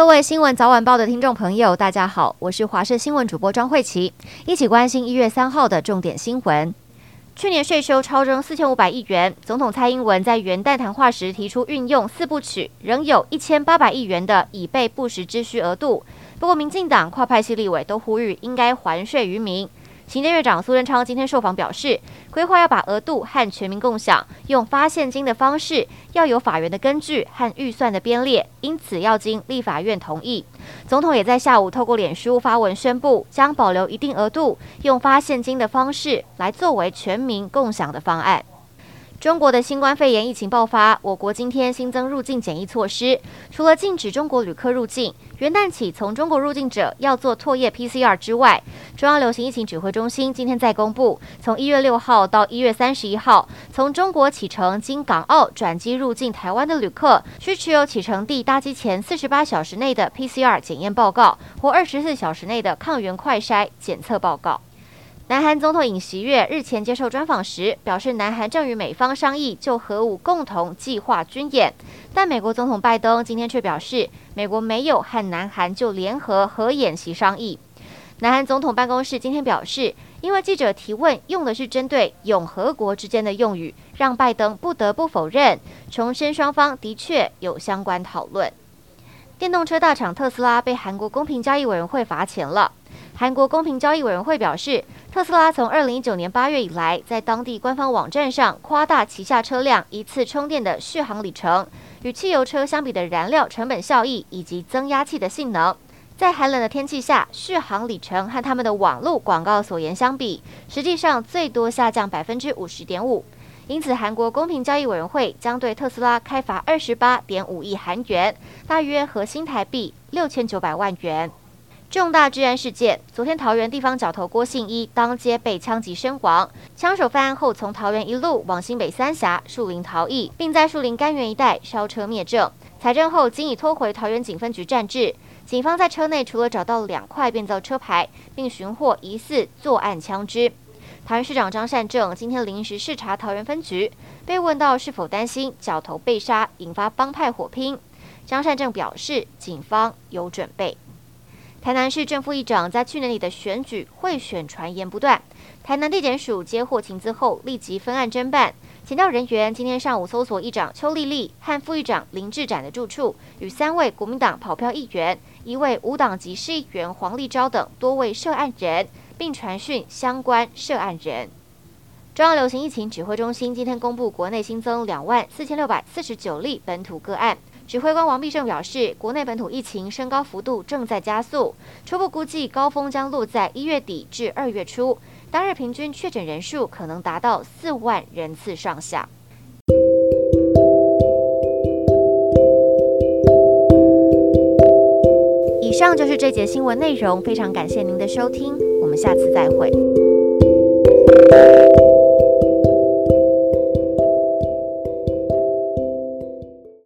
各位新闻早晚报的听众朋友，大家好，我是华社新闻主播张慧琪，一起关心一月三号的重点新闻。去年税收超征四千五百亿元，总统蔡英文在元旦谈话时提出运用四部曲，仍有一千八百亿元的以备不时之需额度。不过，民进党跨派系立委都呼吁应该还税于民。行政院长苏贞昌今天受访表示，规划要把额度和全民共享，用发现金的方式，要有法院的根据和预算的编列，因此要经立法院同意。总统也在下午透过脸书发文宣布，将保留一定额度，用发现金的方式来作为全民共享的方案。中国的新冠肺炎疫情爆发，我国今天新增入境检疫措施，除了禁止中国旅客入境，元旦起从中国入境者要做唾液 PCR 之外，中央流行疫情指挥中心今天再公布，从一月六号到一月三十一号，从中国启程经港澳转机入境台湾的旅客，需持有启程地搭机前四十八小时内的 PCR 检验报告或二十四小时内的抗原快筛检测报告。南韩总统尹锡悦日前接受专访时表示，南韩正与美方商议就核武共同计划军演，但美国总统拜登今天却表示，美国没有和南韩就联合核演习商议。南韩总统办公室今天表示，因为记者提问用的是针对永和国之间的用语，让拜登不得不否认，重申双方的确有相关讨论。电动车大厂特斯拉被韩国公平交易委员会罚钱了。韩国公平交易委员会表示，特斯拉从二零一九年八月以来，在当地官方网站上夸大旗下车辆一次充电的续航里程，与汽油车相比的燃料成本效益以及增压器的性能，在寒冷的天气下，续航里程和他们的网络广告所言相比，实际上最多下降百分之五十点五。因此，韩国公平交易委员会将对特斯拉开罚二十八点五亿韩元，大约合新台币六千九百万元。重大治安事件，昨天桃园地方角头郭姓一当街被枪击身亡，枪手犯案后从桃园一路往新北三峡、树林逃逸，并在树林甘源一带烧车灭证。采证后，经已拖回桃园警分局暂置。警方在车内除了找到两块变造车牌，并寻获疑似作案枪支。桃园市长张善政今天临时视察桃园分局，被问到是否担心角头被杀引发帮派火拼，张善政表示，警方有准备。台南市正副议长在去年里的选举贿选传言不断，台南地检署接获情资后立即分案侦办。前调人员今天上午搜索议长邱丽丽和副议长林志展的住处，与三位国民党跑票议员、一位无党籍市议员黄立昭等多位涉案人，并传讯相关涉案人。中央流行疫情指挥中心今天公布，国内新增两万四千六百四十九例本土个案。指挥官王必胜表示，国内本土疫情升高幅度正在加速，初步估计高峰将落在一月底至二月初，当日平均确诊人数可能达到四万人次上下。以上就是这节新闻内容，非常感谢您的收听，我们下次再会。